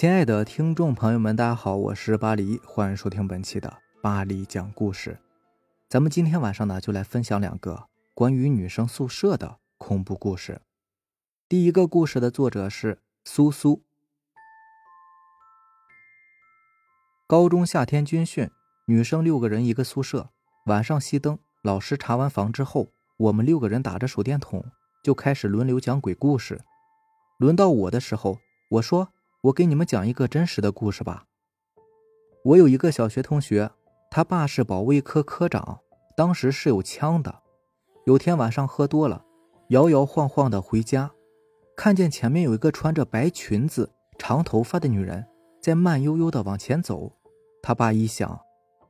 亲爱的听众朋友们，大家好，我是巴黎，欢迎收听本期的巴黎讲故事。咱们今天晚上呢，就来分享两个关于女生宿舍的恐怖故事。第一个故事的作者是苏苏。高中夏天军训，女生六个人一个宿舍，晚上熄灯，老师查完房之后，我们六个人打着手电筒就开始轮流讲鬼故事。轮到我的时候，我说。我给你们讲一个真实的故事吧。我有一个小学同学，他爸是保卫科科长，当时是有枪的。有天晚上喝多了，摇摇晃晃的回家，看见前面有一个穿着白裙子、长头发的女人在慢悠悠的往前走。他爸一想，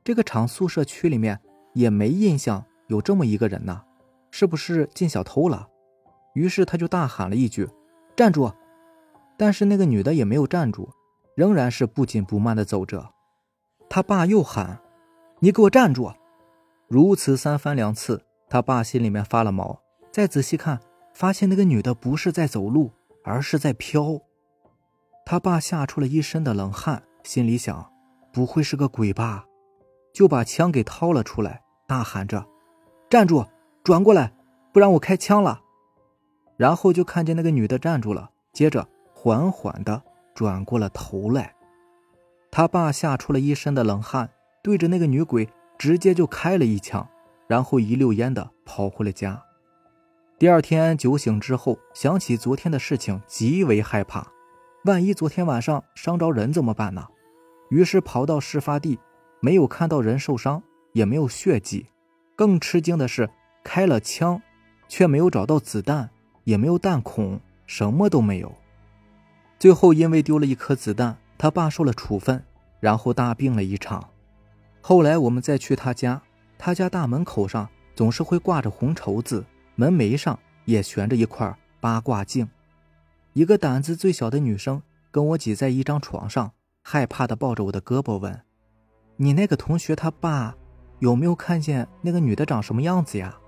这个厂宿舍区里面也没印象有这么一个人呢，是不是进小偷了？于是他就大喊了一句：“站住！”但是那个女的也没有站住，仍然是不紧不慢的走着。他爸又喊：“你给我站住！”如此三番两次，他爸心里面发了毛。再仔细看，发现那个女的不是在走路，而是在飘。他爸吓出了一身的冷汗，心里想：不会是个鬼吧？就把枪给掏了出来，大喊着：“站住！转过来，不然我开枪了！”然后就看见那个女的站住了，接着。缓缓的转过了头来，他爸吓出了一身的冷汗，对着那个女鬼直接就开了一枪，然后一溜烟的跑回了家。第二天酒醒之后，想起昨天的事情，极为害怕，万一昨天晚上伤着人怎么办呢？于是跑到事发地，没有看到人受伤，也没有血迹，更吃惊的是，开了枪，却没有找到子弹，也没有弹孔，什么都没有。最后，因为丢了一颗子弹，他爸受了处分，然后大病了一场。后来我们再去他家，他家大门口上总是会挂着红绸子，门楣上也悬着一块八卦镜。一个胆子最小的女生跟我挤在一张床上，害怕的抱着我的胳膊问：“你那个同学他爸有没有看见那个女的长什么样子呀？”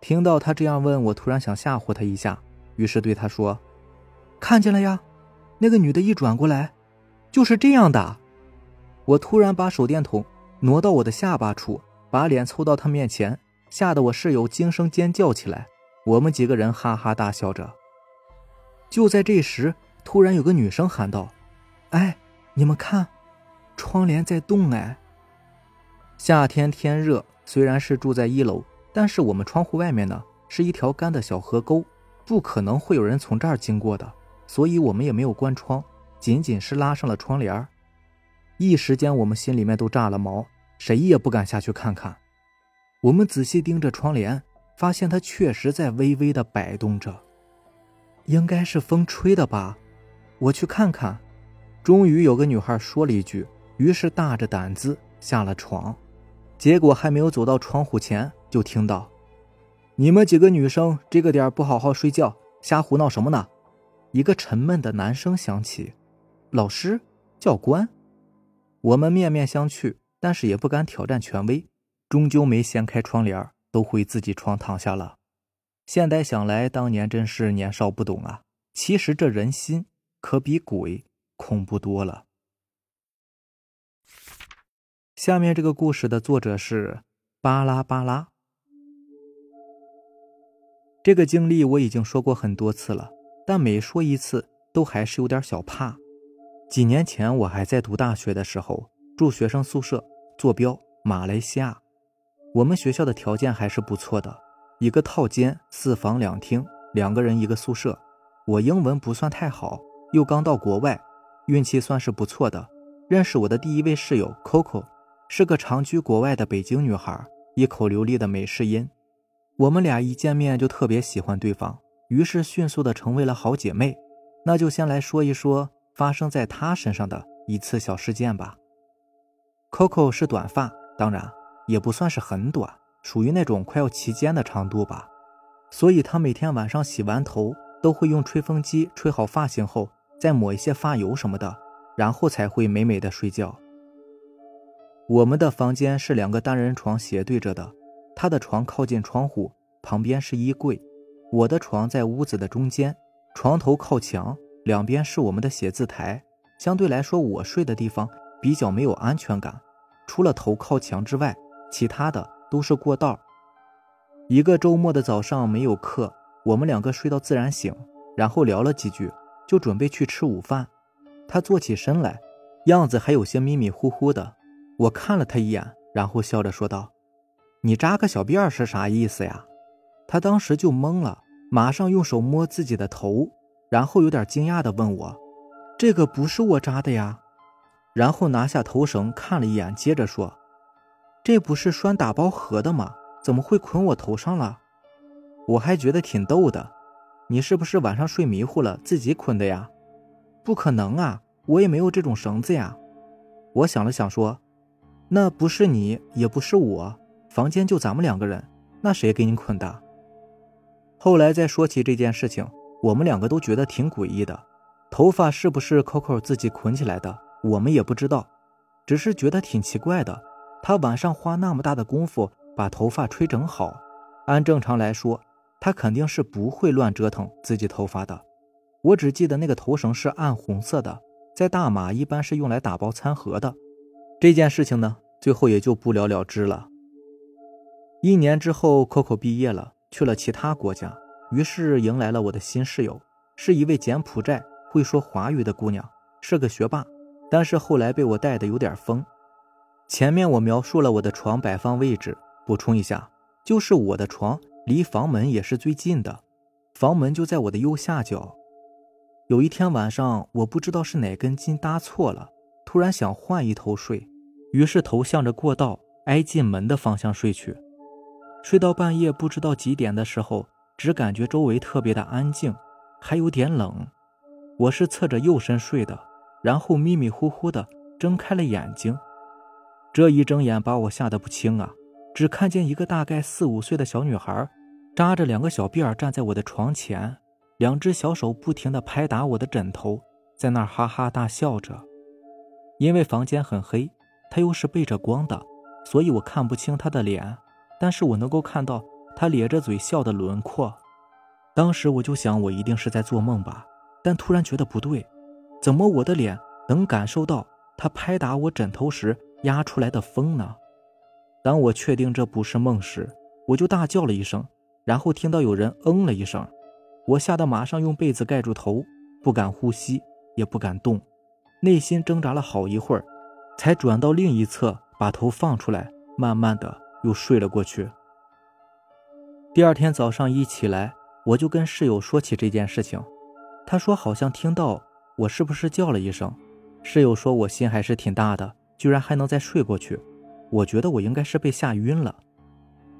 听到他这样问，我突然想吓唬他一下，于是对他说：“看见了呀。”那个女的一转过来，就是这样的。我突然把手电筒挪到我的下巴处，把脸凑到她面前，吓得我室友惊声尖叫起来。我们几个人哈哈大笑着。就在这时，突然有个女生喊道：“哎，你们看，窗帘在动！”哎，夏天天热，虽然是住在一楼，但是我们窗户外面呢是一条干的小河沟，不可能会有人从这儿经过的。所以我们也没有关窗，仅仅是拉上了窗帘一时间，我们心里面都炸了毛，谁也不敢下去看看。我们仔细盯着窗帘，发现它确实在微微的摆动着，应该是风吹的吧？我去看看。终于有个女孩说了一句，于是大着胆子下了床。结果还没有走到窗户前，就听到：“你们几个女生这个点不好好睡觉，瞎胡闹什么呢？”一个沉闷的男声响起：“老师，教官。”我们面面相觑，但是也不敢挑战权威，终究没掀开窗帘，都回自己床躺下了。现在想来，当年真是年少不懂啊！其实这人心可比鬼恐怖多了。下面这个故事的作者是巴拉巴拉。这个经历我已经说过很多次了。但每说一次，都还是有点小怕。几年前我还在读大学的时候，住学生宿舍，坐标马来西亚。我们学校的条件还是不错的，一个套间，四房两厅，两个人一个宿舍。我英文不算太好，又刚到国外，运气算是不错的，认识我的第一位室友 Coco，是个长居国外的北京女孩，一口流利的美式音。我们俩一见面就特别喜欢对方。于是迅速的成为了好姐妹，那就先来说一说发生在她身上的一次小事件吧。Coco 是短发，当然也不算是很短，属于那种快要齐肩的长度吧。所以她每天晚上洗完头都会用吹风机吹好发型后，再抹一些发油什么的，然后才会美美的睡觉。我们的房间是两个单人床斜对着的，她的床靠近窗户，旁边是衣柜。我的床在屋子的中间，床头靠墙，两边是我们的写字台，相对来说，我睡的地方比较没有安全感，除了头靠墙之外，其他的都是过道。一个周末的早上没有课，我们两个睡到自然醒，然后聊了几句，就准备去吃午饭。他坐起身来，样子还有些迷迷糊糊的。我看了他一眼，然后笑着说道：“你扎个小辫儿是啥意思呀？”他当时就懵了，马上用手摸自己的头，然后有点惊讶地问我。这个不是我扎的呀，然后拿下头绳看了一眼，接着说：“这不是拴打包盒的吗？怎么会捆我头上了？”我还觉得挺逗的。你是不是晚上睡迷糊了自己捆的呀？不可能啊，我也没有这种绳子呀。我想了想说：“那不是你，也不是我，房间就咱们两个人，那谁给你捆的？”后来再说起这件事情，我们两个都觉得挺诡异的。头发是不是 Coco 自己捆起来的？我们也不知道，只是觉得挺奇怪的。他晚上花那么大的功夫把头发吹整好，按正常来说，他肯定是不会乱折腾自己头发的。我只记得那个头绳是暗红色的，在大马一般是用来打包餐盒的。这件事情呢，最后也就不了了之了。一年之后，Coco 毕业了，去了其他国家，于是迎来了我的新室友，是一位柬埔寨。会说华语的姑娘是个学霸，但是后来被我带的有点疯。前面我描述了我的床摆放位置，补充一下，就是我的床离房门也是最近的，房门就在我的右下角。有一天晚上，我不知道是哪根筋搭错了，突然想换一头睡，于是头向着过道挨进门的方向睡去。睡到半夜不知道几点的时候，只感觉周围特别的安静，还有点冷。我是侧着右身睡的，然后迷迷糊糊的睁开了眼睛。这一睁眼把我吓得不轻啊！只看见一个大概四五岁的小女孩，扎着两个小辫儿站在我的床前，两只小手不停地拍打我的枕头，在那儿哈哈大笑着。因为房间很黑，她又是背着光的，所以我看不清她的脸，但是我能够看到他咧着嘴笑的轮廓。当时我就想，我一定是在做梦吧。但突然觉得不对，怎么我的脸能感受到他拍打我枕头时压出来的风呢？当我确定这不是梦时，我就大叫了一声，然后听到有人嗯了一声，我吓得马上用被子盖住头，不敢呼吸，也不敢动，内心挣扎了好一会儿，才转到另一侧，把头放出来，慢慢的又睡了过去。第二天早上一起来，我就跟室友说起这件事情。他说：“好像听到我是不是叫了一声？”室友说：“我心还是挺大的，居然还能再睡过去。我觉得我应该是被吓晕了。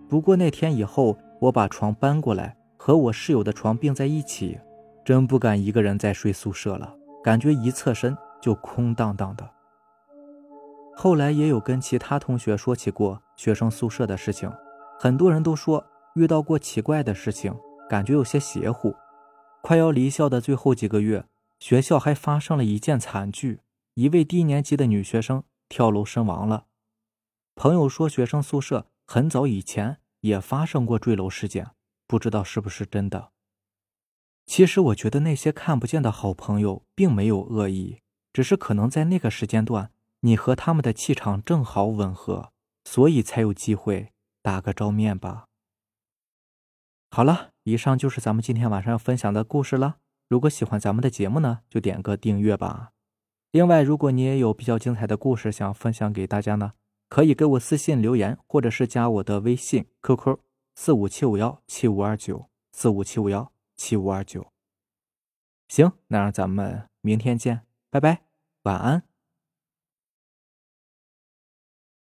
不过那天以后，我把床搬过来和我室友的床并在一起，真不敢一个人再睡宿舍了，感觉一侧身就空荡荡的。后来也有跟其他同学说起过学生宿舍的事情，很多人都说遇到过奇怪的事情，感觉有些邪乎。”快要离校的最后几个月，学校还发生了一件惨剧：一位低年级的女学生跳楼身亡了。朋友说，学生宿舍很早以前也发生过坠楼事件，不知道是不是真的。其实，我觉得那些看不见的好朋友并没有恶意，只是可能在那个时间段，你和他们的气场正好吻合，所以才有机会打个照面吧。好了。以上就是咱们今天晚上要分享的故事了。如果喜欢咱们的节目呢，就点个订阅吧。另外，如果你也有比较精彩的故事想分享给大家呢，可以给我私信留言，或者是加我的微信 QQ 四五七五幺七五二九四五七五幺七五二九。行，那让咱们明天见，拜拜，晚安。